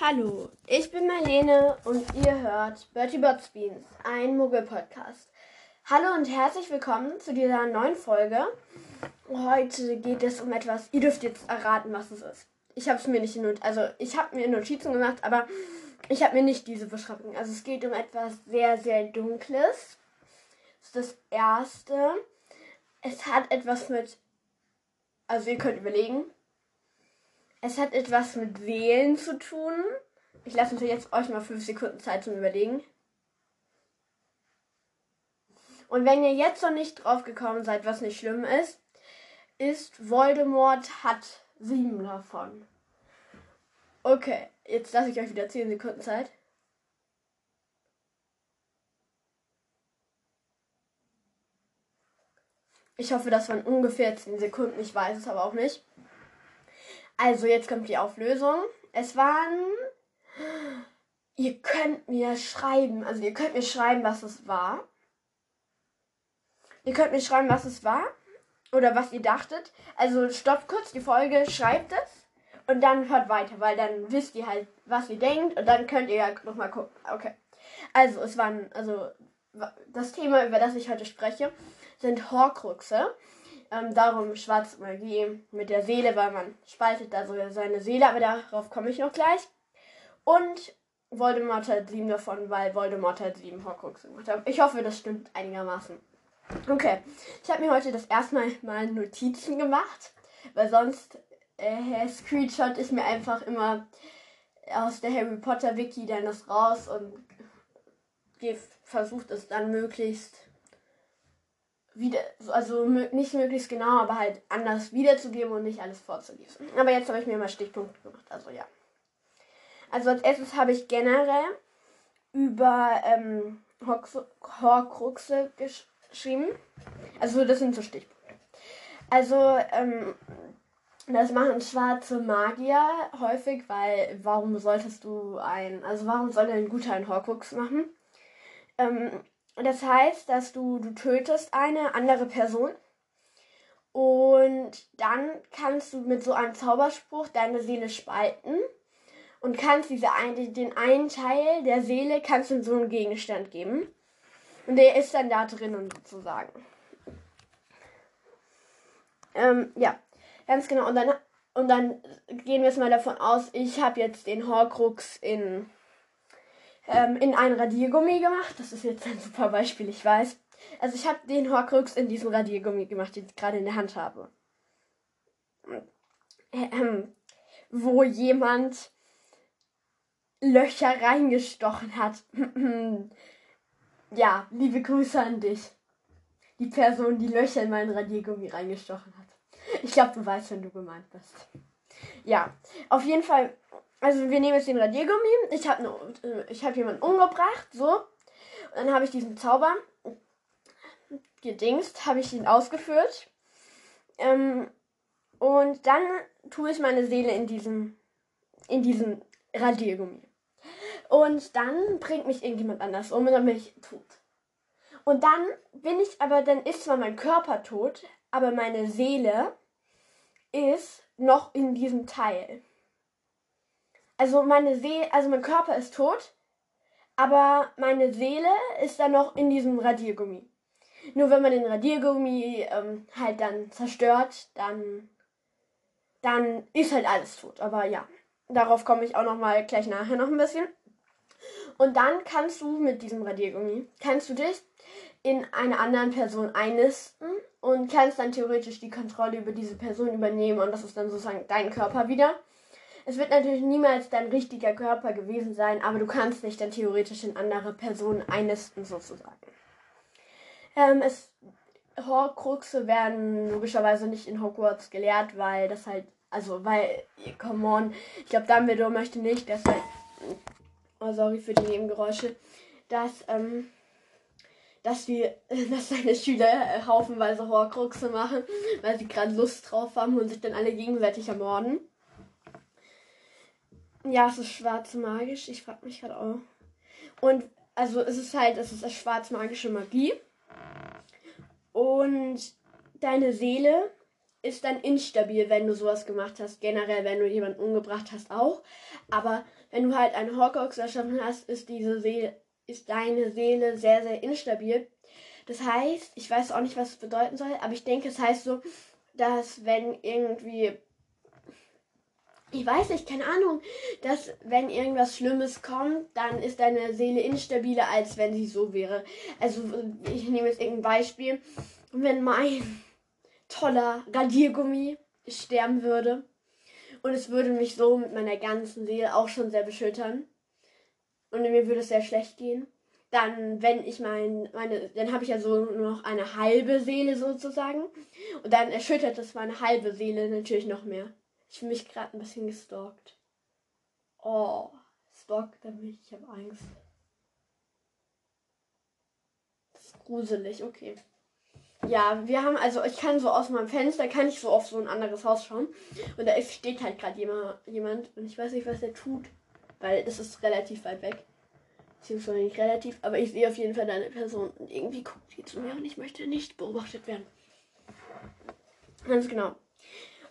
Hallo, ich bin Marlene und ihr hört Bertie Bots Beans, ein Muggel-Podcast. Hallo und herzlich willkommen zu dieser neuen Folge. Heute geht es um etwas, ihr dürft jetzt erraten, was es ist. Ich habe es mir nicht in also ich habe mir Notizen gemacht, aber ich habe mir nicht diese Beschreibung. Also es geht um etwas sehr, sehr Dunkles. Das ist das Erste. Es hat etwas mit, also ihr könnt überlegen, es hat etwas mit Seelen zu tun. Ich lasse uns jetzt euch mal fünf Sekunden Zeit zum Überlegen. Und wenn ihr jetzt noch nicht drauf gekommen seid, was nicht schlimm ist, ist Voldemort hat sieben davon. Okay, jetzt lasse ich euch wieder zehn Sekunden Zeit. Ich hoffe, das waren ungefähr 10 Sekunden. Ich weiß es aber auch nicht. Also, jetzt kommt die Auflösung. Es waren. Ihr könnt mir schreiben, also ihr könnt mir schreiben, was es war. Ihr könnt mir schreiben, was es war. Oder was ihr dachtet. Also stoppt kurz die Folge, schreibt es. Und dann hört weiter, weil dann wisst ihr halt, was ihr denkt. Und dann könnt ihr ja nochmal gucken. Okay. Also, es waren, also das Thema, über das ich heute spreche, sind Horcruxe. Ähm, darum schwarze Magie mit der Seele, weil man spaltet da so seine Seele, aber darauf komme ich noch gleich. Und Voldemort hat sieben davon, weil Voldemort halt sieben Horcruxe gemacht hat. Ich hoffe, das stimmt einigermaßen. Okay, ich habe mir heute das erste Mal mal Notizen gemacht, weil sonst äh, screenshot ich mir einfach immer aus der Harry Potter Wiki dann das raus und versucht es dann möglichst wieder, also nicht möglichst genau, aber halt anders wiederzugeben und nicht alles vorzulesen. Aber jetzt habe ich mir mal Stichpunkte gemacht, also ja. Also als erstes habe ich generell über ähm, Horcruxe geschrieben. Also das sind so Stichpunkte. Also ähm, das machen schwarze Magier häufig, weil warum solltest du ein, also warum soll ein guter ein Horcrux machen? Ähm, das heißt, dass du, du tötest eine andere Person und dann kannst du mit so einem Zauberspruch deine Seele spalten und kannst diese ein, den einen Teil der Seele kannst du so einen Gegenstand geben und der ist dann da drinnen sozusagen. Ähm, ja, ganz genau. Und dann, und dann gehen wir jetzt mal davon aus, ich habe jetzt den Horcrux in ähm, in ein Radiergummi gemacht. Das ist jetzt ein super Beispiel, ich weiß. Also ich habe den Horcrux in diesem Radiergummi gemacht, den ich gerade in der Hand habe. Ähm, wo jemand Löcher reingestochen hat. ja, liebe Grüße an dich. Die Person, die Löcher in meinen Radiergummi reingestochen hat. Ich glaube, du weißt, wenn du gemeint bist. Ja, auf jeden Fall also wir nehmen jetzt den Radiergummi. Ich habe ne, ich hab jemanden umgebracht, so. Und dann habe ich diesen Zauber gedingst, habe ich ihn ausgeführt. Ähm, und dann tue ich meine Seele in diesem, in diesem Radiergummi. Und dann bringt mich irgendjemand anders um und dann bin ich tot. Und dann bin ich aber, dann ist zwar mein Körper tot, aber meine Seele ist noch in diesem Teil. Also meine Seele, also mein Körper ist tot, aber meine Seele ist dann noch in diesem Radiergummi. Nur wenn man den Radiergummi ähm, halt dann zerstört, dann, dann ist halt alles tot. Aber ja, darauf komme ich auch noch mal gleich nachher noch ein bisschen. Und dann kannst du mit diesem Radiergummi, kannst du dich in eine andere Person einnisten und kannst dann theoretisch die Kontrolle über diese Person übernehmen und das ist dann sozusagen dein Körper wieder. Es wird natürlich niemals dein richtiger Körper gewesen sein, aber du kannst dich dann theoretisch in andere Personen einnisten, sozusagen. Ähm, es, Horcruxe werden logischerweise nicht in Hogwarts gelehrt, weil das halt, also, weil, come on, ich glaube, Dumbledore möchte nicht, dass halt, oh, sorry für die Nebengeräusche, dass, ähm, dass wir, dass seine Schüler haufenweise Horcruxe machen, weil sie gerade Lust drauf haben und sich dann alle gegenseitig ermorden. Ja, es ist schwarz magisch. Ich frage mich gerade auch. Und also es ist halt, es ist schwarz magische Magie. Und deine Seele ist dann instabil, wenn du sowas gemacht hast. Generell, wenn du jemanden umgebracht hast, auch. Aber wenn du halt einen Horcrux erschaffen hast, ist diese Seele, ist deine Seele sehr, sehr instabil. Das heißt, ich weiß auch nicht, was es bedeuten soll, aber ich denke, es heißt so, dass wenn irgendwie ich weiß nicht, keine Ahnung, dass wenn irgendwas Schlimmes kommt, dann ist deine Seele instabiler, als wenn sie so wäre. Also ich nehme jetzt irgendein Beispiel. Wenn mein toller Radiergummi sterben würde und es würde mich so mit meiner ganzen Seele auch schon sehr beschüttern und mir würde es sehr schlecht gehen, dann wenn ich mein meine dann habe ich ja so nur noch eine halbe Seele sozusagen und dann erschüttert es meine halbe Seele natürlich noch mehr. Ich fühle mich gerade ein bisschen gestalkt. Oh, stalkt er mich. Ich habe Angst. Das ist gruselig, okay. Ja, wir haben, also ich kann so aus meinem Fenster, kann ich so auf so ein anderes Haus schauen. Und da steht halt gerade jemand, und ich weiß nicht, was er tut. Weil das ist relativ weit weg. Beziehungsweise nicht relativ, aber ich sehe auf jeden Fall eine Person und irgendwie guckt die zu mir und ich möchte nicht beobachtet werden. Ganz genau.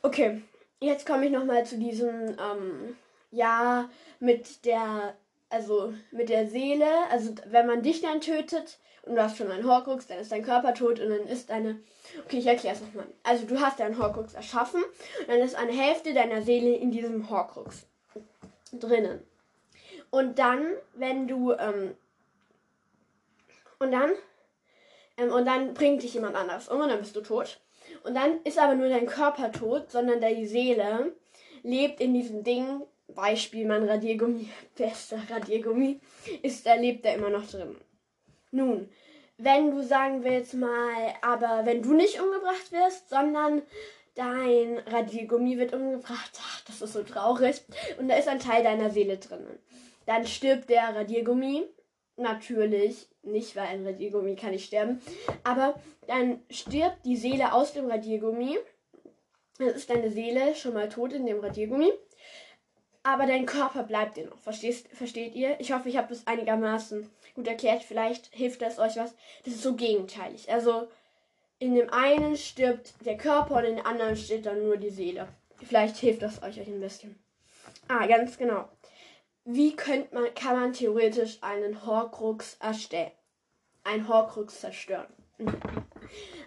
Okay, jetzt komme ich nochmal zu diesem, ähm, ja, mit der, also mit der Seele. Also wenn man dich dann tötet und du hast schon einen Horcrux, dann ist dein Körper tot und dann ist eine. Okay, ich erkläre es nochmal. Also du hast deinen Horcrux erschaffen und dann ist eine Hälfte deiner Seele in diesem Horcrux drinnen. Und dann, wenn du, ähm, und dann, ähm, und dann bringt dich jemand anders um und dann bist du tot. Und dann ist aber nur dein Körper tot, sondern deine Seele lebt in diesem Ding. Beispiel mein Radiergummi, bester Radiergummi, ist, da lebt er immer noch drin. Nun, wenn du sagen willst mal, aber wenn du nicht umgebracht wirst, sondern dein Radiergummi wird umgebracht, ach, das ist so traurig, und da ist ein Teil deiner Seele drin. Dann stirbt der Radiergummi natürlich nicht, weil ein Radiergummi kann nicht sterben. Aber dann stirbt die Seele aus dem Radiergummi. Dann ist deine Seele schon mal tot in dem Radiergummi. Aber dein Körper bleibt dir noch. Verstehst, versteht ihr? Ich hoffe, ich habe es einigermaßen gut erklärt. Vielleicht hilft das euch was. Das ist so gegenteilig. Also in dem einen stirbt der Körper und in dem anderen steht dann nur die Seele. Vielleicht hilft das euch ein bisschen. Ah, ganz genau wie könnte man, kann man theoretisch einen Horcrux erstellen? Ein Horcrux zerstören.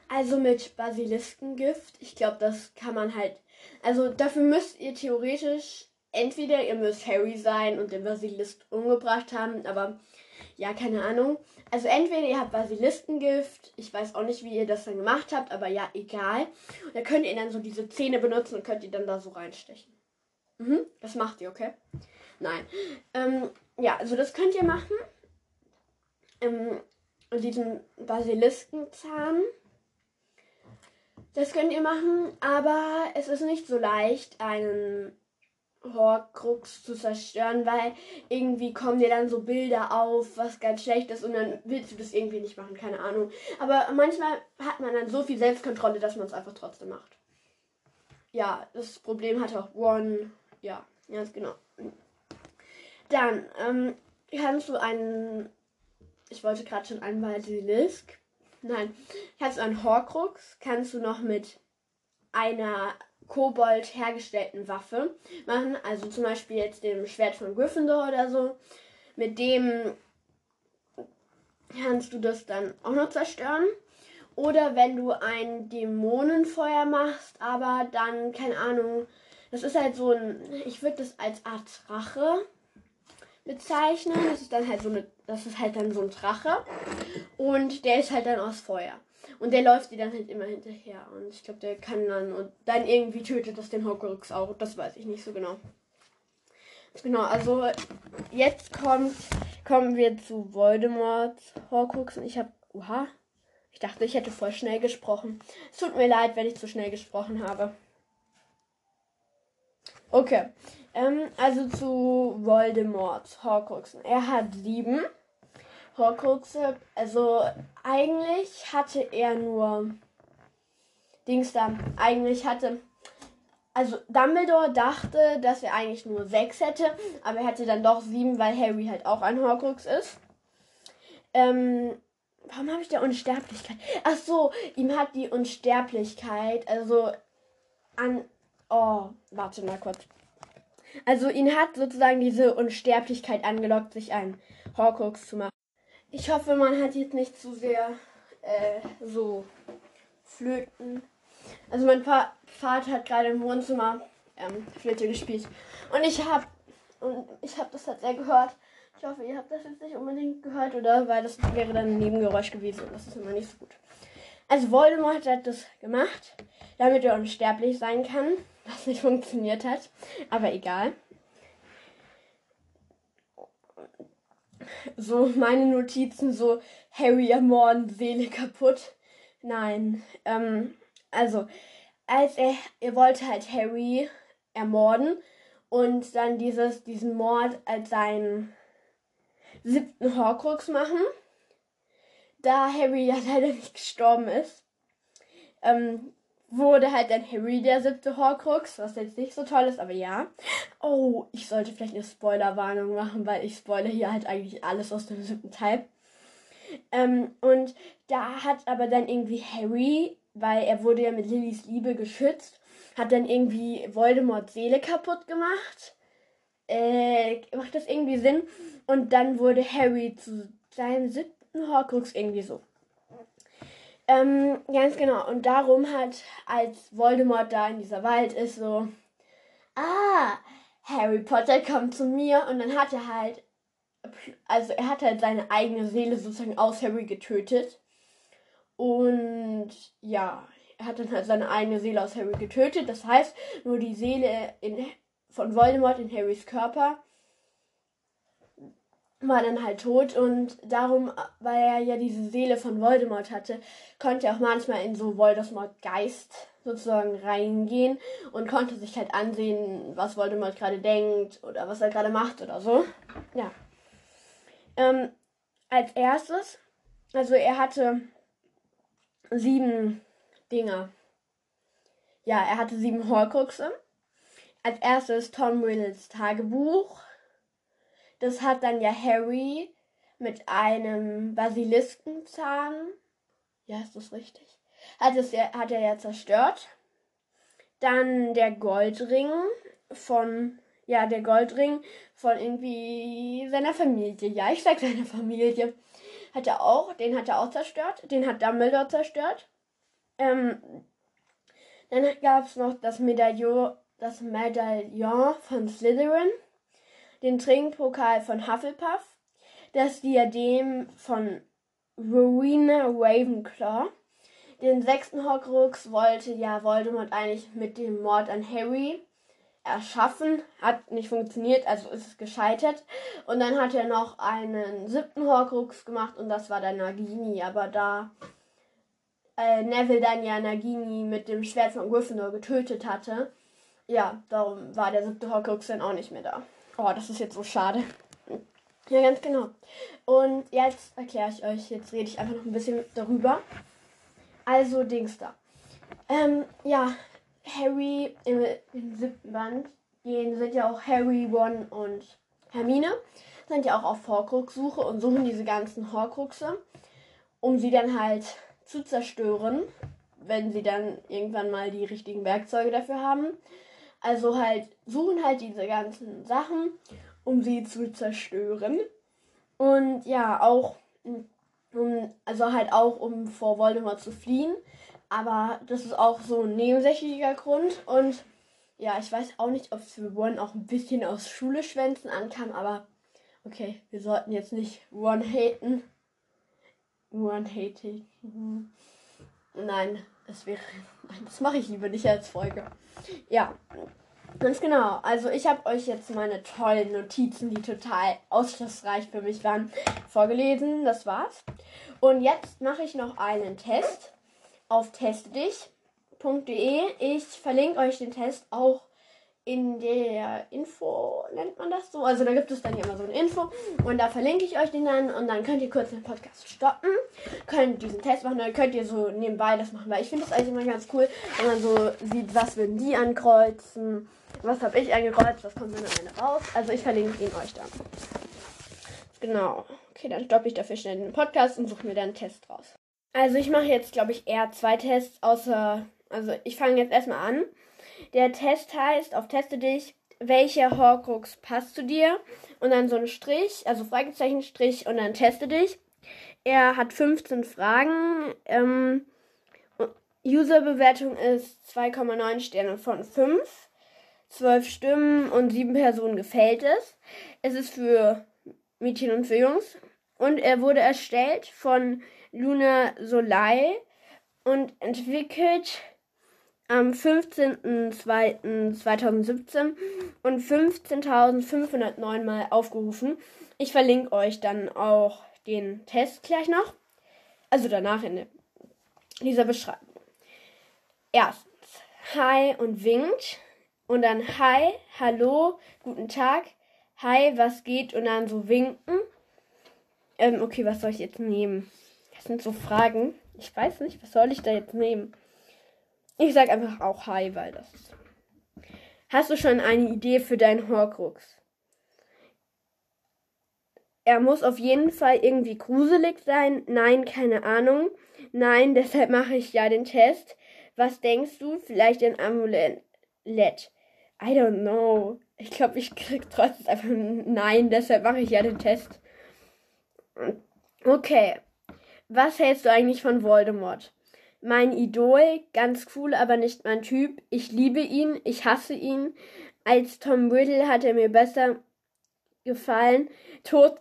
Also mit Basiliskengift. Ich glaube, das kann man halt. Also dafür müsst ihr theoretisch entweder ihr müsst Harry sein und den Basilisk umgebracht haben, aber ja, keine Ahnung. Also entweder ihr habt Basiliskengift, ich weiß auch nicht, wie ihr das dann gemacht habt, aber ja, egal. Da könnt ihr dann so diese Zähne benutzen und könnt ihr dann da so reinstechen. Mhm, das macht ihr, okay? Nein. Ähm, ja, also das könnt ihr machen. Ähm, diesen Basiliskenzahn. Das könnt ihr machen, aber es ist nicht so leicht, einen Horcrux zu zerstören, weil irgendwie kommen dir dann so Bilder auf, was ganz schlecht ist und dann willst du das irgendwie nicht machen, keine Ahnung. Aber manchmal hat man dann so viel Selbstkontrolle, dass man es einfach trotzdem macht. Ja, das Problem hat auch One. Ja, ganz genau. Dann ähm, kannst du einen. Ich wollte gerade schon einen Basilisk. Nein, kannst du einen Horcrux, kannst du noch mit einer Kobold hergestellten Waffe machen. Also zum Beispiel jetzt dem Schwert von Gryffindor oder so. Mit dem kannst du das dann auch noch zerstören. Oder wenn du ein Dämonenfeuer machst, aber dann, keine Ahnung, das ist halt so ein, ich würde das als Art Drache bezeichnen. Das ist dann halt so eine, das ist halt dann so ein Drache. Und der ist halt dann aus Feuer. Und der läuft die dann halt immer hinterher. Und ich glaube, der kann dann und dann irgendwie tötet das den Horcrux auch. Das weiß ich nicht so genau. Genau, also jetzt kommt, kommen wir zu Voldemorts Horcrux. Und ich habe, oha, ich dachte, ich hätte voll schnell gesprochen. Es tut mir leid, wenn ich zu schnell gesprochen habe. Okay, ähm, also zu Voldemort, Horcruxen. Er hat sieben Horcruxe. Also eigentlich hatte er nur Dings da. Eigentlich hatte. Also Dumbledore dachte, dass er eigentlich nur sechs hätte, aber er hatte dann doch sieben, weil Harry halt auch ein Horcrux ist. Ähm, warum habe ich da Unsterblichkeit? Ach so, ihm hat die Unsterblichkeit, also an. Oh, warte mal kurz. Also ihn hat sozusagen diese Unsterblichkeit angelockt, sich einen Horcrux zu machen. Ich hoffe, man hat jetzt nicht zu sehr äh, so Flöten. Also mein pa Vater hat gerade im Wohnzimmer ähm, Flöte gespielt und ich habe und ich habe das halt sehr gehört. Ich hoffe, ihr habt das jetzt nicht unbedingt gehört, oder? Weil das wäre dann ein Nebengeräusch gewesen und das ist immer nicht so gut. Also Voldemort hat das gemacht, damit er unsterblich sein kann, was nicht funktioniert hat. Aber egal. So meine Notizen, so Harry ermorden, Seele kaputt. Nein, ähm, also als er, er wollte halt Harry ermorden und dann dieses, diesen Mord als seinen siebten Horcrux machen. Da Harry ja leider nicht gestorben ist, ähm, wurde halt dann Harry der siebte Horcrux, was jetzt nicht so toll ist, aber ja. Oh, ich sollte vielleicht eine Spoilerwarnung machen, weil ich spoilere hier halt eigentlich alles aus dem siebten Teil. Ähm, und da hat aber dann irgendwie Harry, weil er wurde ja mit Lillys Liebe geschützt, hat dann irgendwie Voldemorts Seele kaputt gemacht. Äh, macht das irgendwie Sinn? Und dann wurde Harry zu seinem siebten Horcrux irgendwie so. Ähm, ganz genau. Und darum hat, als Voldemort da in dieser Wald ist, so, ah, Harry Potter kommt zu mir. Und dann hat er halt, also er hat halt seine eigene Seele sozusagen aus Harry getötet. Und ja, er hat dann halt seine eigene Seele aus Harry getötet. Das heißt, nur die Seele in, von Voldemort in Harrys Körper war dann halt tot und darum, weil er ja diese Seele von Voldemort hatte, konnte er auch manchmal in so Voldemort Geist sozusagen reingehen und konnte sich halt ansehen, was Voldemort gerade denkt oder was er gerade macht oder so. Ja. Ähm, als erstes, also er hatte sieben Dinger. Ja, er hatte sieben Horcruxe. Als erstes Tom Riddles Tagebuch das hat dann ja Harry mit einem Basiliskenzahn. Ja, ist das richtig? Hat, es, hat er ja zerstört. Dann der Goldring von, ja, der Goldring von irgendwie seiner Familie. Ja, ich sag seiner Familie. Hat er auch, den hat er auch zerstört. Den hat Dumbledore zerstört. Ähm, dann gab es noch das Medaillon, das Medaillon von Slytherin den Trinkpokal von Hufflepuff, das Diadem von Rowena Ravenclaw. Den sechsten Horcrux wollte ja Voldemort eigentlich mit dem Mord an Harry erschaffen. Hat nicht funktioniert, also ist es gescheitert. Und dann hat er noch einen siebten Horcrux gemacht und das war dann Nagini. Aber da äh, Neville dann ja Nagini mit dem Schwert von Gryffindor getötet hatte, ja, darum war der siebte Horcrux dann auch nicht mehr da. Oh, das ist jetzt so schade. Ja, ganz genau. Und jetzt erkläre ich euch, jetzt rede ich einfach noch ein bisschen darüber. Also, Dings da. Ähm, ja, Harry im, im siebten Band gehen, sind ja auch Harry, Ron und Hermine, sind ja auch auf Horcrux-Suche und suchen diese ganzen Horcruxe, um sie dann halt zu zerstören, wenn sie dann irgendwann mal die richtigen Werkzeuge dafür haben. Also halt suchen halt diese ganzen Sachen, um sie zu zerstören. Und ja, auch um, also halt auch um vor Voldemort zu fliehen. Aber das ist auch so ein nebensächlicher Grund. Und ja, ich weiß auch nicht, ob es für Ron auch ein bisschen aus Schule schwänzen ankam, aber okay, wir sollten jetzt nicht Ron haten. Ron hating. Nein, das wäre. Das mache ich lieber nicht als Folge. Ja, ganz genau. Also ich habe euch jetzt meine tollen Notizen, die total ausschlussreich für mich waren, vorgelesen. Das war's. Und jetzt mache ich noch einen Test auf testdich.de. Ich verlinke euch den Test auch in der Info, nennt man das so? Also da gibt es dann ja immer so eine Info und da verlinke ich euch den dann und dann könnt ihr kurz den Podcast stoppen, könnt diesen Test machen, dann könnt ihr so nebenbei das machen, weil ich finde das eigentlich immer ganz cool, wenn man so sieht, was würden die ankreuzen, was habe ich angekreuzt, was kommt dann am Ende raus. Also ich verlinke ihn euch dann. Genau. Okay, dann stoppe ich dafür schnell den Podcast und suche mir dann einen Test raus. Also ich mache jetzt, glaube ich, eher zwei Tests, außer, also ich fange jetzt erstmal an Der Test heißt, auf Teste dich, welcher Horcrux passt zu dir? Und dann so ein Strich, also Fragezeichen, Strich und dann teste dich. Er hat 15 Fragen. Ähm, Userbewertung ist 2,9 Sterne von 5. 12 Stimmen und 7 Personen gefällt es. Es ist für Mädchen und für Jungs. Und er wurde erstellt von Luna Soleil und entwickelt am 15.02.2017 und 15.509 Mal aufgerufen. Ich verlinke euch dann auch den Test gleich noch. Also danach in dieser Beschreibung. Erstens, hi und winkt. Und dann hi, hallo, guten Tag, hi, was geht? Und dann so winken. Ähm, okay, was soll ich jetzt nehmen? Das sind so Fragen. Ich weiß nicht, was soll ich da jetzt nehmen? Ich sag einfach auch Hi, weil das. Hast du schon eine Idee für deinen Horcrux? Er muss auf jeden Fall irgendwie gruselig sein. Nein, keine Ahnung. Nein, deshalb mache ich ja den Test. Was denkst du? Vielleicht ein Amulett. I don't know. Ich glaube, ich krieg trotzdem einfach ein Nein, deshalb mache ich ja den Test. Okay. Was hältst du eigentlich von Voldemort? Mein Idol, ganz cool, aber nicht mein Typ. Ich liebe ihn, ich hasse ihn. Als Tom Riddle hat er mir besser gefallen. Tod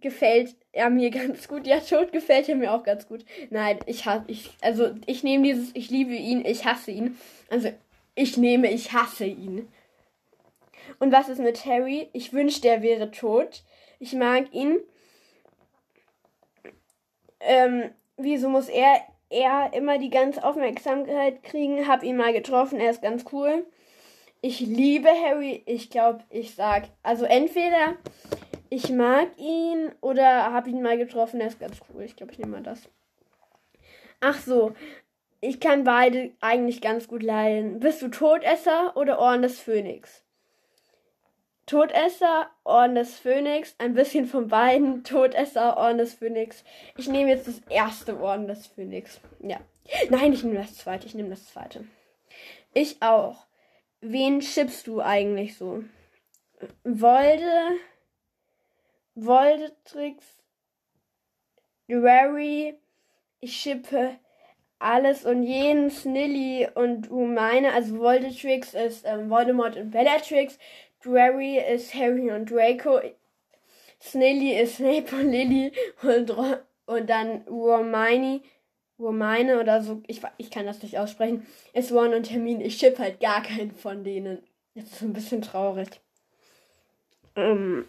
gefällt er mir ganz gut. Ja, Tod gefällt er mir auch ganz gut. Nein, ich hasse, ich, also ich nehme dieses, ich liebe ihn, ich hasse ihn. Also ich nehme, ich hasse ihn. Und was ist mit Harry? Ich wünschte, er wäre tot. Ich mag ihn. Ähm, wieso muss er er immer die ganze Aufmerksamkeit kriegen. Hab ihn mal getroffen, er ist ganz cool. Ich liebe Harry. Ich glaube, ich sag, also entweder ich mag ihn oder hab ihn mal getroffen, er ist ganz cool. Ich glaube, ich nehme mal das. Ach so, ich kann beide eigentlich ganz gut leiden. Bist du Todesser oder Orden des Phönix? Todesser, Orden des Phönix, ein bisschen von beiden. Todesser, Orden des Phönix. Ich nehme jetzt das erste Orden des Phönix. Ja. Nein, ich nehme das zweite. Ich nehme das zweite. Ich auch. Wen schippst du eigentlich so? Wolde, Voldetrix, Rary, ich schippe alles und jeden, Snilly und Umine. Also Voldetrix ist ähm, Voldemort und Bellatrix. Drarry ist Harry und Draco. Snilly ist Snape und Lily. Und, und dann Romani. Romine oder so, ich, ich kann das nicht aussprechen, ist Ron und Hermine. Ich schipp halt gar keinen von denen. Das ist ein bisschen traurig. Ähm,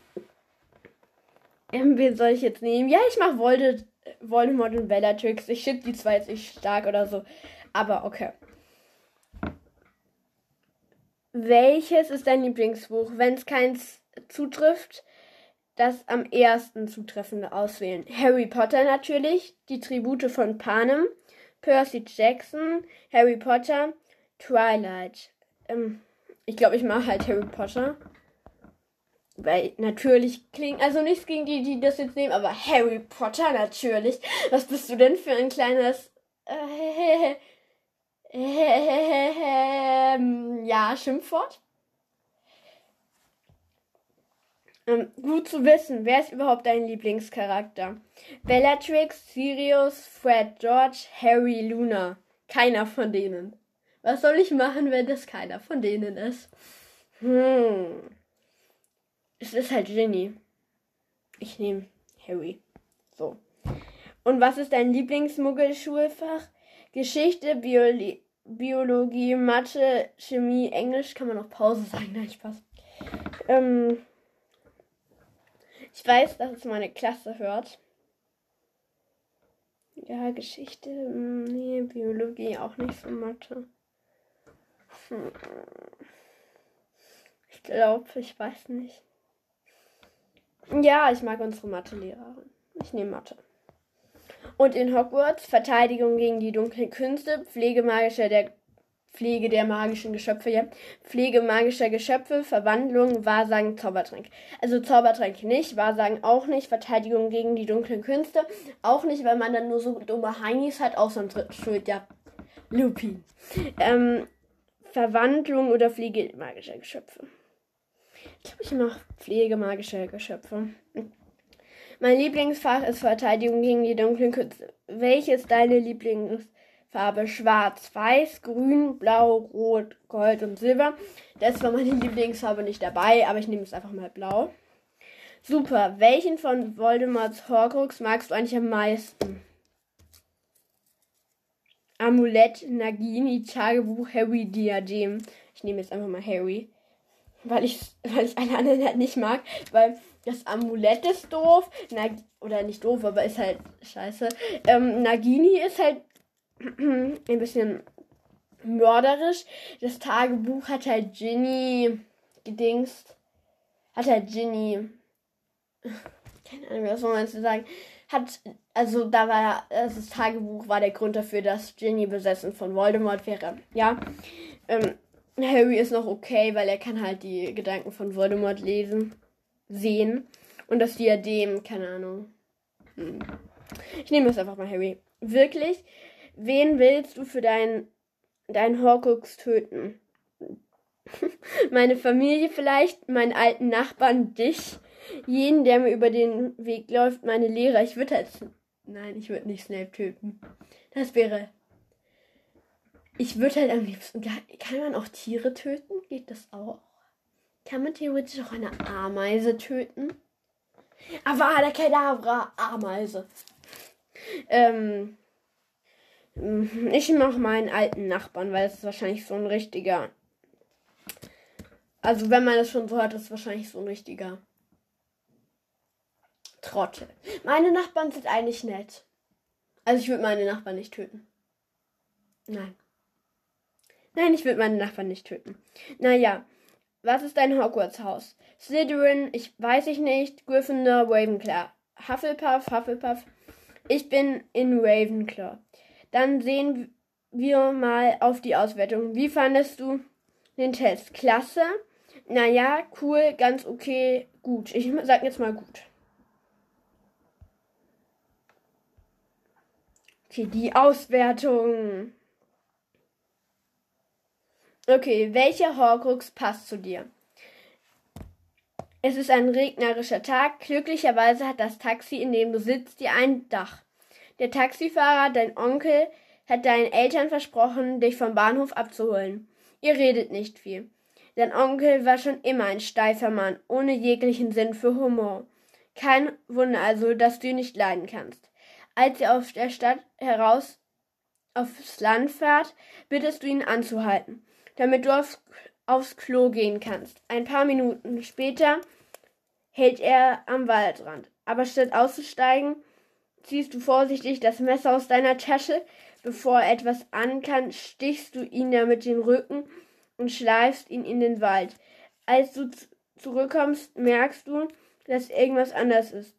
wen soll ich jetzt nehmen? Ja, ich mach Voldemort, und Bellatrix. Ich schipp die zwei jetzt nicht stark oder so. Aber okay. Welches ist dein Lieblingsbuch? Wenn es keins zutrifft, das am ersten zutreffende auswählen. Harry Potter natürlich, die Tribute von Panem, Percy Jackson, Harry Potter, Twilight. Ähm, ich glaube, ich mache halt Harry Potter. Weil natürlich klingt, also nichts gegen die, die das jetzt nehmen, aber Harry Potter natürlich. Was bist du denn für ein kleines äh, ähm, ja, Schimpfwort. Ähm, gut zu wissen, wer ist überhaupt dein Lieblingscharakter? Bellatrix, Sirius, Fred, George, Harry, Luna. Keiner von denen. Was soll ich machen, wenn das keiner von denen ist? Hm. Es ist halt Ginny. Ich nehme Harry. So. Und was ist dein Lieblingsmuggelschulfach? Geschichte, Bioli Biologie, Mathe, Chemie, Englisch. Kann man noch Pause sagen? Nein, Spaß. Ähm, ich weiß, dass es meine Klasse hört. Ja, Geschichte, hm, nee, Biologie auch nicht so Mathe. Hm. Ich glaube, ich weiß nicht. Ja, ich mag unsere Mathelehrerin. Ich nehme Mathe. Und in Hogwarts Verteidigung gegen die dunklen Künste, Pflege magischer der Pflege der magischen Geschöpfe, ja. Pflege magischer Geschöpfe, Verwandlung, Wahrsagen, Zaubertrank. Also Zaubertrank nicht, Wahrsagen auch nicht, Verteidigung gegen die dunklen Künste auch nicht, weil man dann nur so dumme Heinis hat, außer schuld, ja. Lupin. Ähm, Verwandlung oder Pflege magischer Geschöpfe. Ich glaube, ich mache Pflege magischer Geschöpfe. Mein Lieblingsfach ist Verteidigung gegen die dunklen Künste. Welches ist deine Lieblingsfarbe? Schwarz, Weiß, Grün, Blau, Rot, Gold und Silber. Das war meine Lieblingsfarbe nicht dabei, aber ich nehme es einfach mal Blau. Super. Welchen von Voldemorts Horcrux magst du eigentlich am meisten? Amulett, Nagini, Tagebuch, Harry, Diadem. Ich nehme jetzt einfach mal Harry. Weil ich, weil ich alle anderen halt nicht mag. Weil das Amulett ist doof. Nag oder nicht doof, aber ist halt scheiße. Ähm, Nagini ist halt ein bisschen mörderisch. Das Tagebuch hat halt Ginny gedingst. Hat halt Ginny. Keine Ahnung, was soll man zu sagen. Hat, also da war also das Tagebuch war der Grund dafür, dass Ginny besessen von Voldemort wäre. Ja. Ähm, Harry ist noch okay, weil er kann halt die Gedanken von Voldemort lesen sehen. Und das Diadem, keine Ahnung. Hm. Ich nehme jetzt einfach mal Harry. Wirklich? Wen willst du für deinen dein Horcrux töten? Meine Familie vielleicht, meinen alten Nachbarn, dich, jeden, der mir über den Weg läuft, meine Lehrer. Ich würde halt. Nein, ich würde nicht Snape töten. Das wäre. Ich würde halt am liebsten. Kann man auch Tiere töten? Geht das auch? Kann man theoretisch auch eine Ameise töten? Avada Kedavra, Ameise. Ähm, ich mache meinen alten Nachbarn, weil es ist wahrscheinlich so ein richtiger. Also, wenn man das schon so hört, ist es wahrscheinlich so ein richtiger Trottel. Meine Nachbarn sind eigentlich nett. Also, ich würde meine Nachbarn nicht töten. Nein. Nein, ich würde meine Nachbarn nicht töten. Naja, was ist dein Hogwarts-Haus? Slytherin, ich weiß ich nicht. Gryffindor, Ravenclaw. Hufflepuff, Hufflepuff. Ich bin in Ravenclaw. Dann sehen wir mal auf die Auswertung. Wie fandest du den Test? Klasse. Naja, cool, ganz okay, gut. Ich sag jetzt mal gut. Okay, die Auswertung. Okay, welcher Horcrux passt zu dir? Es ist ein regnerischer Tag. Glücklicherweise hat das Taxi, in dem du sitzt, dir ein Dach. Der Taxifahrer, dein Onkel, hat deinen Eltern versprochen, dich vom Bahnhof abzuholen. Ihr redet nicht viel. Dein Onkel war schon immer ein steifer Mann, ohne jeglichen Sinn für Humor. Kein Wunder also, dass du ihn nicht leiden kannst. Als ihr auf der Stadt heraus aufs Land fährt, bittest du ihn anzuhalten damit du aufs, aufs Klo gehen kannst. Ein paar Minuten später hält er am Waldrand. Aber statt auszusteigen, ziehst du vorsichtig das Messer aus deiner Tasche. Bevor er etwas an kann, stichst du ihn damit den Rücken und schleifst ihn in den Wald. Als du zurückkommst, merkst du, dass irgendwas anders ist.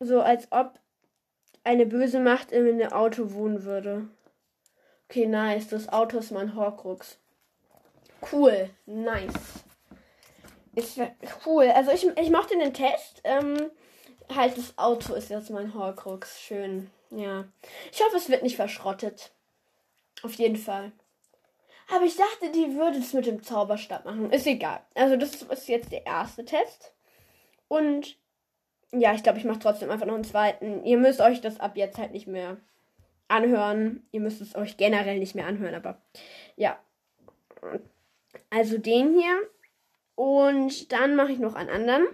So als ob eine böse Macht in einem Auto wohnen würde. Okay, nice. Das Auto ist mein Horcrux. Cool, nice. Ist cool. Also ich, ich mochte den Test. Ähm, halt das Auto ist jetzt mein Horcrux. Schön. Ja. Ich hoffe, es wird nicht verschrottet. Auf jeden Fall. Aber ich dachte, die würde es mit dem Zauberstab machen. Ist egal. Also das ist jetzt der erste Test. Und ja, ich glaube, ich mache trotzdem einfach noch einen zweiten. Ihr müsst euch das ab jetzt halt nicht mehr anhören. Ihr müsst es euch generell nicht mehr anhören, aber ja. Also den hier. Und dann mache ich noch einen anderen.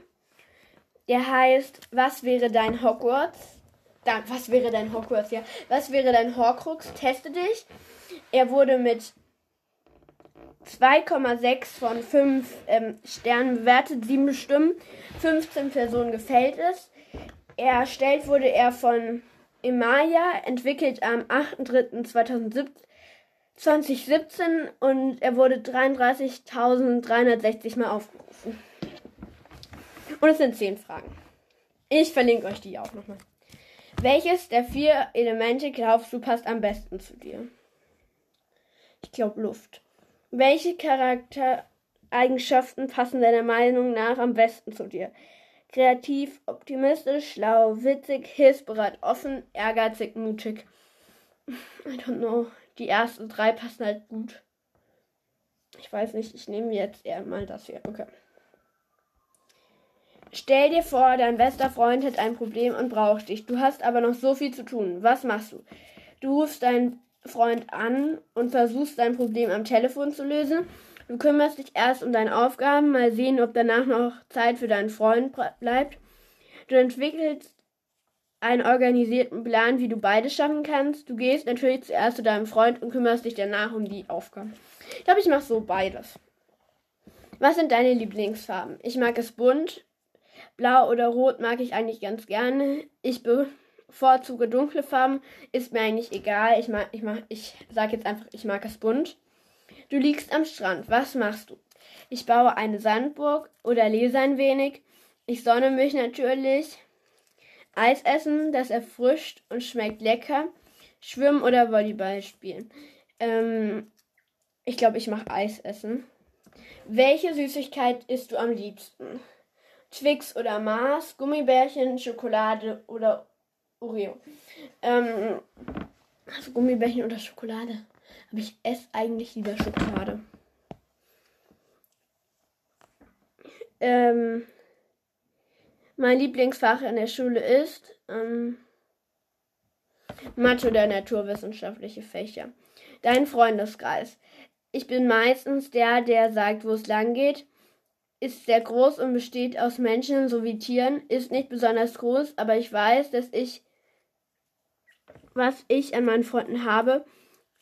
Der heißt, was wäre dein Hogwarts? Da, was wäre dein Hogwarts? Ja. Was wäre dein Horcrux? Teste dich. Er wurde mit 2,6 von 5 ähm, Sternen bewertet, 7 Stimmen, 15 Personen gefällt es. Erstellt wurde er von Emaya, entwickelt am 8.3.2017 2017 und er wurde 33.360 Mal aufgerufen. Und es sind 10 Fragen. Ich verlinke euch die auch nochmal. Welches der vier Elemente glaubst du passt am besten zu dir? Ich glaube Luft. Welche Charaktereigenschaften passen deiner Meinung nach am besten zu dir? Kreativ, optimistisch, schlau, witzig, hilfsbereit, offen, ehrgeizig, mutig. I don't know die ersten drei passen halt gut. Ich weiß nicht, ich nehme jetzt eher mal das hier. Okay. Stell dir vor, dein bester Freund hat ein Problem und braucht dich. Du hast aber noch so viel zu tun. Was machst du? Du rufst deinen Freund an und versuchst dein Problem am Telefon zu lösen. Du kümmerst dich erst um deine Aufgaben, mal sehen, ob danach noch Zeit für deinen Freund bleibt. Du entwickelst einen organisierten Plan, wie du beides schaffen kannst. Du gehst natürlich zuerst zu deinem Freund und kümmerst dich danach um die Aufgaben. Ich glaube, ich mache so beides. Was sind deine Lieblingsfarben? Ich mag es bunt. Blau oder Rot mag ich eigentlich ganz gerne. Ich bevorzuge dunkle Farben. Ist mir eigentlich egal. Ich mag, ich mag, ich sage jetzt einfach, ich mag es bunt. Du liegst am Strand. Was machst du? Ich baue eine Sandburg oder lese ein wenig. Ich sonne mich natürlich. Eis essen, das erfrischt und schmeckt lecker. Schwimmen oder Volleyball spielen. Ähm, ich glaube, ich mache Eis essen. Welche Süßigkeit isst du am liebsten? Twix oder Mars, Gummibärchen, Schokolade oder Oreo. Ähm, also Gummibärchen oder Schokolade. Aber ich esse eigentlich lieber Schokolade. Ähm, mein Lieblingsfach in der Schule ist ähm, Mathe oder naturwissenschaftliche Fächer. Dein Freundeskreis. Ich bin meistens der, der sagt, wo es lang geht. Ist sehr groß und besteht aus Menschen sowie Tieren. Ist nicht besonders groß, aber ich weiß, dass ich, was ich an meinen Freunden habe,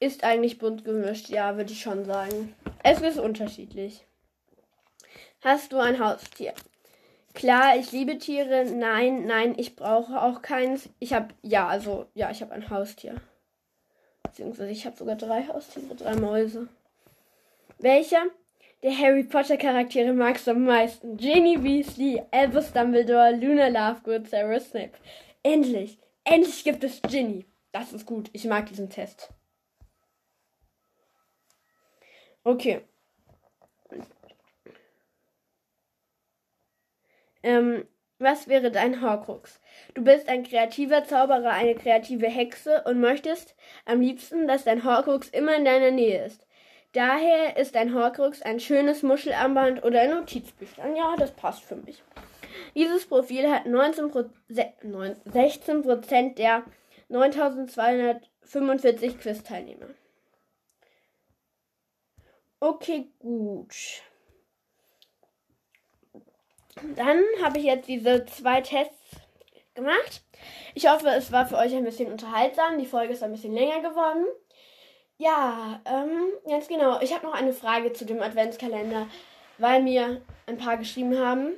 ist eigentlich bunt gemischt, ja, würde ich schon sagen. Es ist unterschiedlich. Hast du ein Haustier? Klar, ich liebe Tiere. Nein, nein, ich brauche auch keins. Ich habe, ja, also, ja, ich habe ein Haustier. Beziehungsweise ich habe sogar drei Haustiere, drei Mäuse. Welcher der Harry Potter Charaktere magst du am meisten? Ginny Weasley, Albus Dumbledore, Luna Lovegood, Sarah Snape. Endlich, endlich gibt es Ginny. Das ist gut. Ich mag diesen Test. Okay. Ähm, was wäre dein Horcrux? Du bist ein kreativer Zauberer, eine kreative Hexe und möchtest am liebsten, dass dein Horcrux immer in deiner Nähe ist. Daher ist dein Horcrux ein schönes Muschelarmband oder ein Notizbüchlein. Ja, das passt für mich. Dieses Profil hat 19 16% der 9245 Quiz-Teilnehmer. Okay, gut. Dann habe ich jetzt diese zwei Tests gemacht. Ich hoffe, es war für euch ein bisschen unterhaltsam. Die Folge ist ein bisschen länger geworden. Ja, ähm, ganz genau. Ich habe noch eine Frage zu dem Adventskalender, weil mir ein paar geschrieben haben.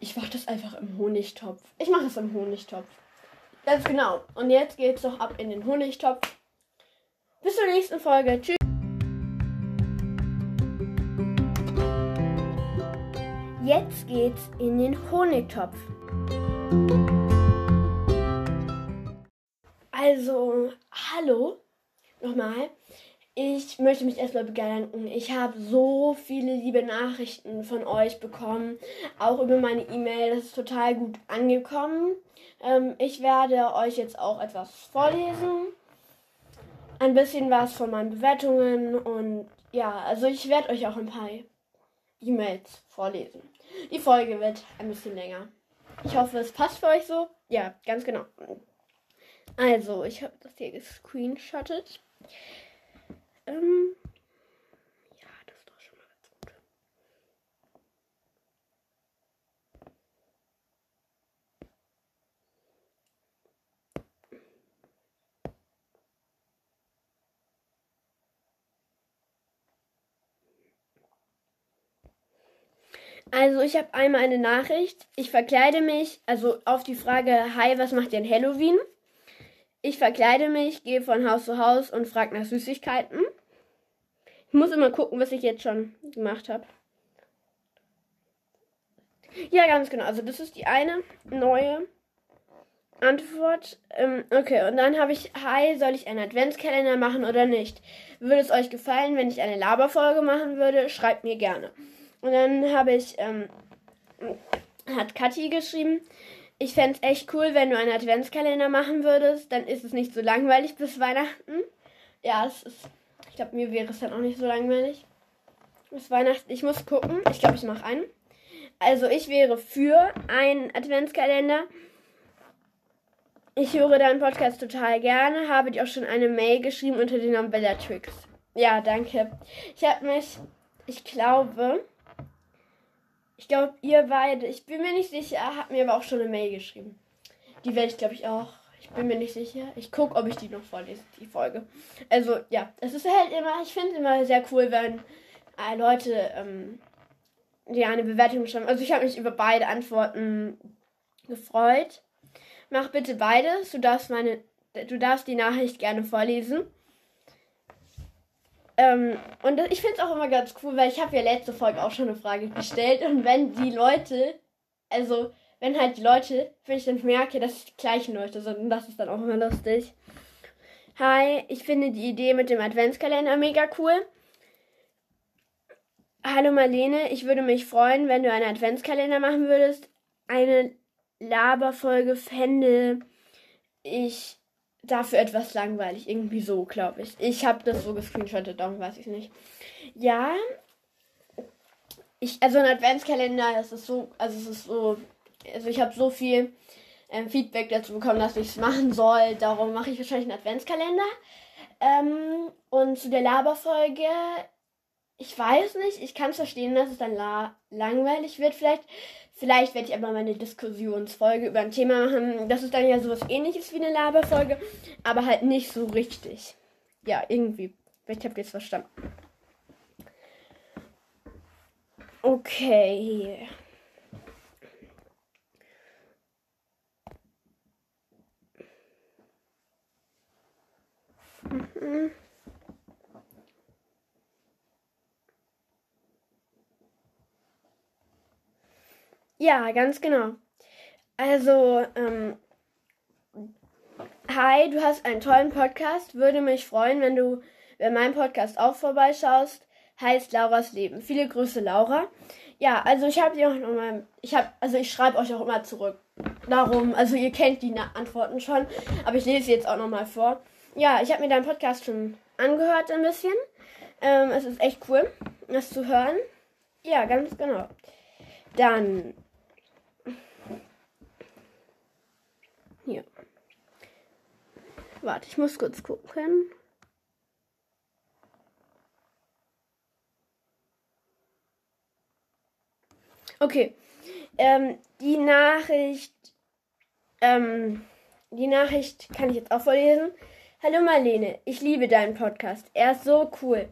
Ich mache das einfach im Honigtopf. Ich mache es im Honigtopf. Ganz genau. Und jetzt geht's doch ab in den Honigtopf. Bis zur nächsten Folge. Tschüss. Jetzt geht's in den Honigtopf. Also, hallo. Nochmal. Ich möchte mich erstmal bedanken. Ich habe so viele liebe Nachrichten von euch bekommen. Auch über meine E-Mail. Das ist total gut angekommen. Ähm, ich werde euch jetzt auch etwas vorlesen. Ein bisschen was von meinen Bewertungen. Und ja, also ich werde euch auch ein paar E-Mails vorlesen. Die Folge wird ein bisschen länger. Ich hoffe, es passt für euch so. Ja, ganz genau. Also, ich habe das hier gescreenshottet. Ähm, Also ich habe einmal eine Nachricht. Ich verkleide mich, also auf die Frage, hi, was macht denn Halloween? Ich verkleide mich, gehe von Haus zu Haus und frage nach Süßigkeiten. Ich muss immer gucken, was ich jetzt schon gemacht habe. Ja, ganz genau. Also das ist die eine neue Antwort. Ähm, okay, und dann habe ich, hi, soll ich einen Adventskalender machen oder nicht? Würde es euch gefallen, wenn ich eine Laberfolge machen würde? Schreibt mir gerne. Und dann habe ich, ähm, hat Kathi geschrieben, ich fände es echt cool, wenn du einen Adventskalender machen würdest. Dann ist es nicht so langweilig bis Weihnachten. Ja, es ist, ich glaube, mir wäre es dann auch nicht so langweilig. Das Weihnachten. Ich muss gucken. Ich glaube, ich mache einen. Also ich wäre für einen Adventskalender. Ich höre deinen Podcast total gerne. Habe dir auch schon eine Mail geschrieben unter dem Namen Bellatrix. Ja, danke. Ich habe mich, ich glaube, ich glaube, ihr beide, ich bin mir nicht sicher, habt mir aber auch schon eine Mail geschrieben. Die werde ich, glaube ich, auch. Ich bin mir nicht sicher. Ich gucke, ob ich die noch vorlese, die Folge. Also, ja, es ist halt immer, ich finde es immer sehr cool, wenn äh, Leute ähm, die eine Bewertung schreiben. Also, ich habe mich über beide Antworten gefreut. Mach bitte beides. Du darfst meine, du darfst die Nachricht gerne vorlesen. Ähm, und ich finde es auch immer ganz cool, weil ich habe ja letzte Folge auch schon eine Frage gestellt. Und wenn die Leute, also wenn halt die Leute, wenn ich dann merke, dass es die gleichen Leute sind, das ist dann auch immer lustig. Hi, ich finde die Idee mit dem Adventskalender mega cool. Hallo Marlene, ich würde mich freuen, wenn du einen Adventskalender machen würdest. Eine Laberfolge fände ich dafür etwas langweilig. Irgendwie so, glaube ich. Ich habe das so gescreenshottet, darum weiß ich nicht. Ja. Ich, also ein Adventskalender, das ist so, also es ist so, also ich habe so viel ähm, Feedback dazu bekommen, dass ich es machen soll. Darum mache ich wahrscheinlich einen Adventskalender. Ähm, und zu der Laberfolge, ich weiß nicht, ich kann es verstehen, dass es dann la langweilig wird. Vielleicht Vielleicht werde ich aber meine Diskussionsfolge über ein Thema machen. Das ist dann ja sowas ähnliches wie eine Laberfolge, aber halt nicht so richtig. Ja, irgendwie. Vielleicht habt ihr es verstanden. Okay. Mhm. Ja, ganz genau. Also, ähm, hi, du hast einen tollen Podcast. Würde mich freuen, wenn du bei meinem Podcast auch vorbeischaust. Heißt Lauras Leben. Viele Grüße, Laura. Ja, also ich habe dir auch nochmal, ich habe, also ich schreibe euch auch immer zurück. Darum, also ihr kennt die Antworten schon, aber ich lese sie jetzt auch nochmal vor. Ja, ich habe mir deinen Podcast schon angehört ein bisschen. Ähm, es ist echt cool, das zu hören. Ja, ganz genau. Dann Hier. Warte, ich muss kurz gucken. Okay. Ähm, die Nachricht. Ähm, die Nachricht kann ich jetzt auch vorlesen. Hallo Marlene, ich liebe deinen Podcast. Er ist so cool.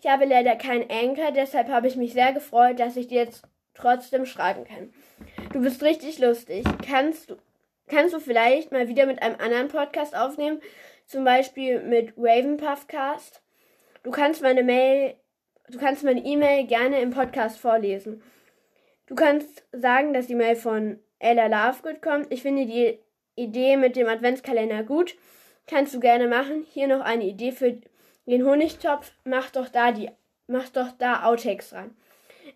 Ich habe leider keinen Anker, deshalb habe ich mich sehr gefreut, dass ich dir jetzt trotzdem schreiben kann. Du bist richtig lustig. Kannst du kannst du vielleicht mal wieder mit einem anderen Podcast aufnehmen, zum Beispiel mit Ravenpuffcast. Du kannst meine Mail, du kannst meine E-Mail gerne im Podcast vorlesen. Du kannst sagen, dass die Mail von Ella Lovegood kommt. Ich finde die Idee mit dem Adventskalender gut. Kannst du gerne machen. Hier noch eine Idee für den Honigtopf. Mach doch da die, mach doch da Outtakes ran.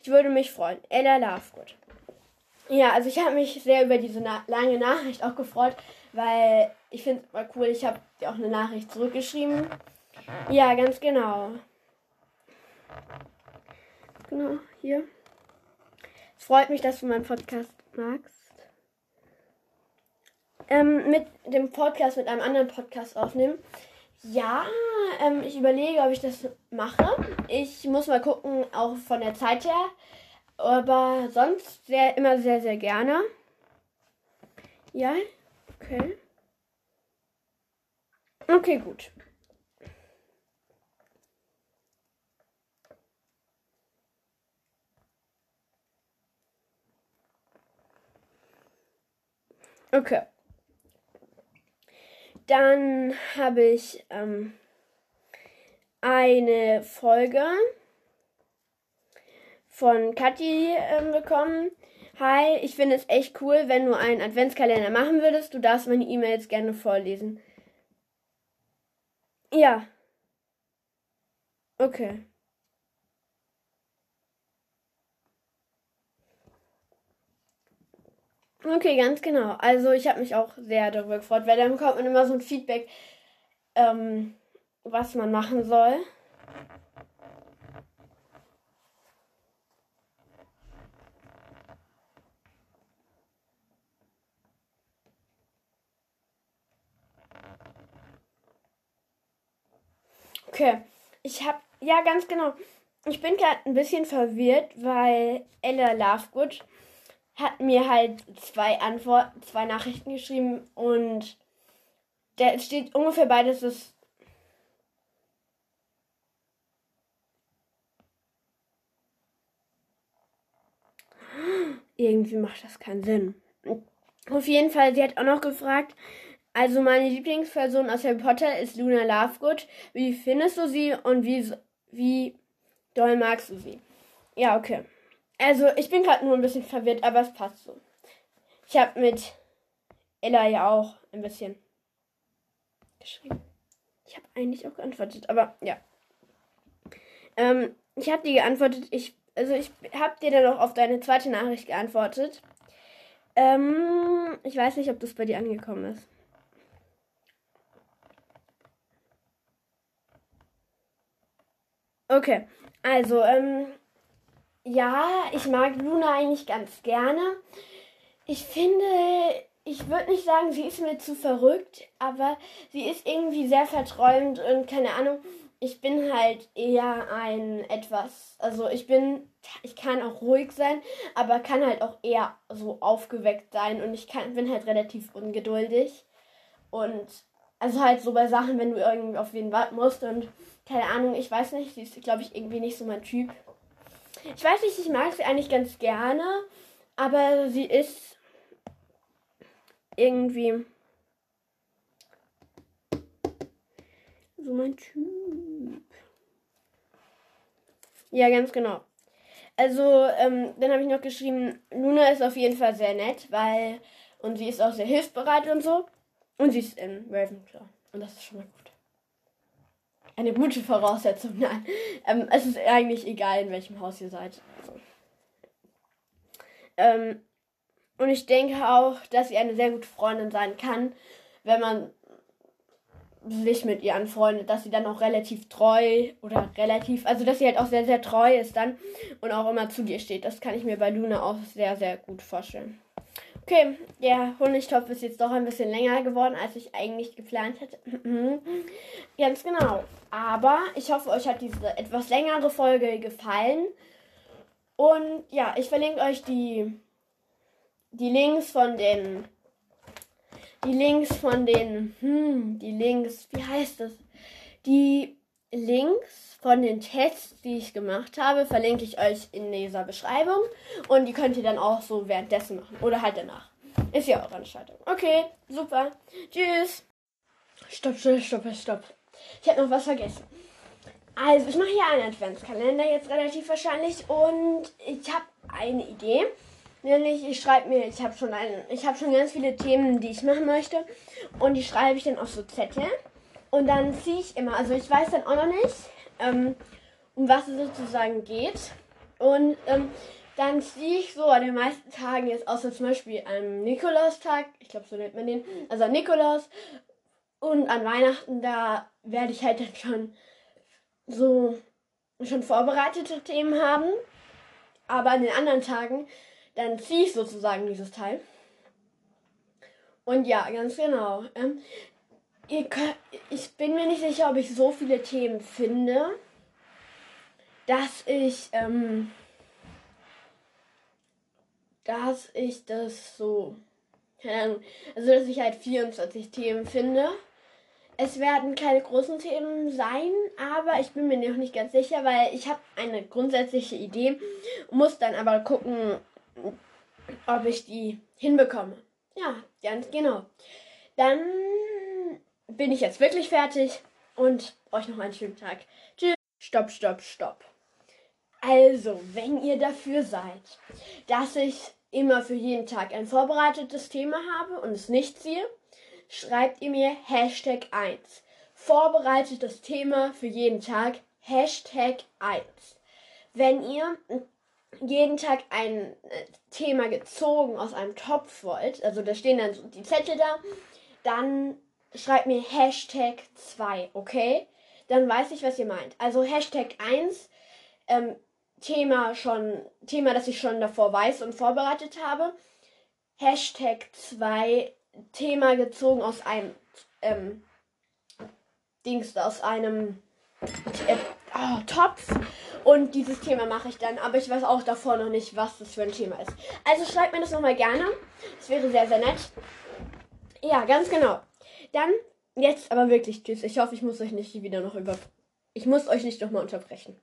Ich würde mich freuen. Ella Lovegood. Ja, also ich habe mich sehr über diese na lange Nachricht auch gefreut, weil ich finde es mal cool, ich habe dir auch eine Nachricht zurückgeschrieben. Ja, ganz genau. Genau, hier. Es freut mich, dass du meinen Podcast magst. Ähm, mit dem Podcast mit einem anderen Podcast aufnehmen. Ja, ähm, ich überlege, ob ich das mache. Ich muss mal gucken, auch von der Zeit her. Aber sonst sehr, immer sehr, sehr gerne. Ja, okay. Okay, gut. Okay. Dann habe ich ähm, eine Folge von Kathi äh, bekommen. Hi, ich finde es echt cool, wenn du einen Adventskalender machen würdest. Du darfst meine E-Mails gerne vorlesen. Ja. Okay. Okay, ganz genau. Also ich habe mich auch sehr darüber gefreut, weil dann bekommt man immer so ein Feedback, ähm, was man machen soll. Okay, ich habe, ja, ganz genau. Ich bin gerade ein bisschen verwirrt, weil Ella Lovegood hat mir halt zwei Antworten, zwei Nachrichten geschrieben und da steht ungefähr beides das Irgendwie macht das keinen Sinn. Auf jeden Fall, sie hat auch noch gefragt, also meine Lieblingsperson aus Harry Potter ist Luna Lovegood. Wie findest du sie und wie, wie doll magst du sie? Ja, okay. Also ich bin gerade nur ein bisschen verwirrt, aber es passt so. Ich habe mit Ella ja auch ein bisschen geschrieben. Ich habe eigentlich auch geantwortet, aber ja. Ähm, ich habe dir geantwortet, ich, also ich habe dir dann auch auf deine zweite Nachricht geantwortet. Ähm, ich weiß nicht, ob das bei dir angekommen ist. Okay, also, ähm, ja, ich mag Luna eigentlich ganz gerne. Ich finde, ich würde nicht sagen, sie ist mir zu verrückt, aber sie ist irgendwie sehr verträumt und keine Ahnung. Ich bin halt eher ein etwas, also ich bin, ich kann auch ruhig sein, aber kann halt auch eher so aufgeweckt sein und ich kann, bin halt relativ ungeduldig. Und also halt so bei Sachen, wenn du irgendwie auf wen warten musst und keine Ahnung, ich weiß nicht, sie ist, glaube ich, irgendwie nicht so mein Typ. Ich weiß nicht, ich mag sie eigentlich ganz gerne, aber sie ist irgendwie so mein Typ. Ja, ganz genau. Also, ähm, dann habe ich noch geschrieben, Luna ist auf jeden Fall sehr nett, weil, und sie ist auch sehr hilfsbereit und so. Und sie ist in Ravenclaw. Und das ist schon mal gut. Eine gute Voraussetzung, nein. Ähm, es ist eigentlich egal, in welchem Haus ihr seid. Also. Ähm, und ich denke auch, dass sie eine sehr gute Freundin sein kann, wenn man sich mit ihr anfreundet, dass sie dann auch relativ treu oder relativ, also dass sie halt auch sehr, sehr treu ist dann und auch immer zu dir steht. Das kann ich mir bei Luna auch sehr, sehr gut vorstellen. Okay, der Honigtopf ist jetzt doch ein bisschen länger geworden, als ich eigentlich geplant hätte. Ganz genau. Aber ich hoffe, euch hat diese etwas längere Folge gefallen. Und ja, ich verlinke euch die, die Links von den die Links von den, hm, die Links, wie heißt das? Die Links von den Tests, die ich gemacht habe, verlinke ich euch in dieser Beschreibung. Und die könnt ihr dann auch so währenddessen machen. Oder halt danach. Ist ja eure Entscheidung. Okay, super. Tschüss. Stopp, stopp, stopp, stopp. Ich habe noch was vergessen. Also, ich mache hier einen Adventskalender jetzt relativ wahrscheinlich. Und ich habe eine Idee. Nämlich, ich schreibe mir, ich habe schon ich habe schon ganz viele Themen, die ich machen möchte. Und die schreibe ich dann auf so Zettel. Und dann ziehe ich immer, also ich weiß dann auch noch nicht, ähm, um was es sozusagen geht. Und ähm, dann ziehe ich so an den meisten Tagen jetzt, außer zum Beispiel am Nikolaustag, ich glaube so nennt man den, also an Nikolaus und an Weihnachten, da werde ich halt dann schon so schon vorbereitete Themen haben. Aber an den anderen Tagen dann ziehe ich sozusagen dieses Teil. Und ja, ganz genau. Ähm, könnt, ich bin mir nicht sicher, ob ich so viele Themen finde, dass ich, ähm, dass ich das so, also dass ich halt 24 Themen finde. Es werden keine großen Themen sein, aber ich bin mir noch nicht ganz sicher, weil ich habe eine grundsätzliche Idee, muss dann aber gucken, ob ich die hinbekomme. Ja, ganz genau. Dann bin ich jetzt wirklich fertig und euch noch einen schönen Tag. Tschüss. Stopp, stopp, stopp. Also, wenn ihr dafür seid, dass ich immer für jeden Tag ein vorbereitetes Thema habe und es nicht ziehe, schreibt ihr mir Hashtag 1. Vorbereitetes Thema für jeden Tag, Hashtag 1. Wenn ihr jeden Tag ein äh, Thema gezogen aus einem Topf wollt, also da stehen dann so die Zettel da, dann schreibt mir Hashtag 2, okay? Dann weiß ich, was ihr meint. Also Hashtag 1, ähm, Thema schon, Thema, das ich schon davor weiß und vorbereitet habe. Hashtag 2, Thema gezogen aus einem, ähm, Dings, aus einem, äh, oh, Tops. Und dieses Thema mache ich dann, aber ich weiß auch davor noch nicht, was das für ein Thema ist. Also schreibt mir das nochmal gerne. Das wäre sehr, sehr nett. Ja, ganz genau. Dann jetzt aber wirklich tschüss. Ich hoffe, ich muss euch nicht wieder noch über. Ich muss euch nicht nochmal unterbrechen.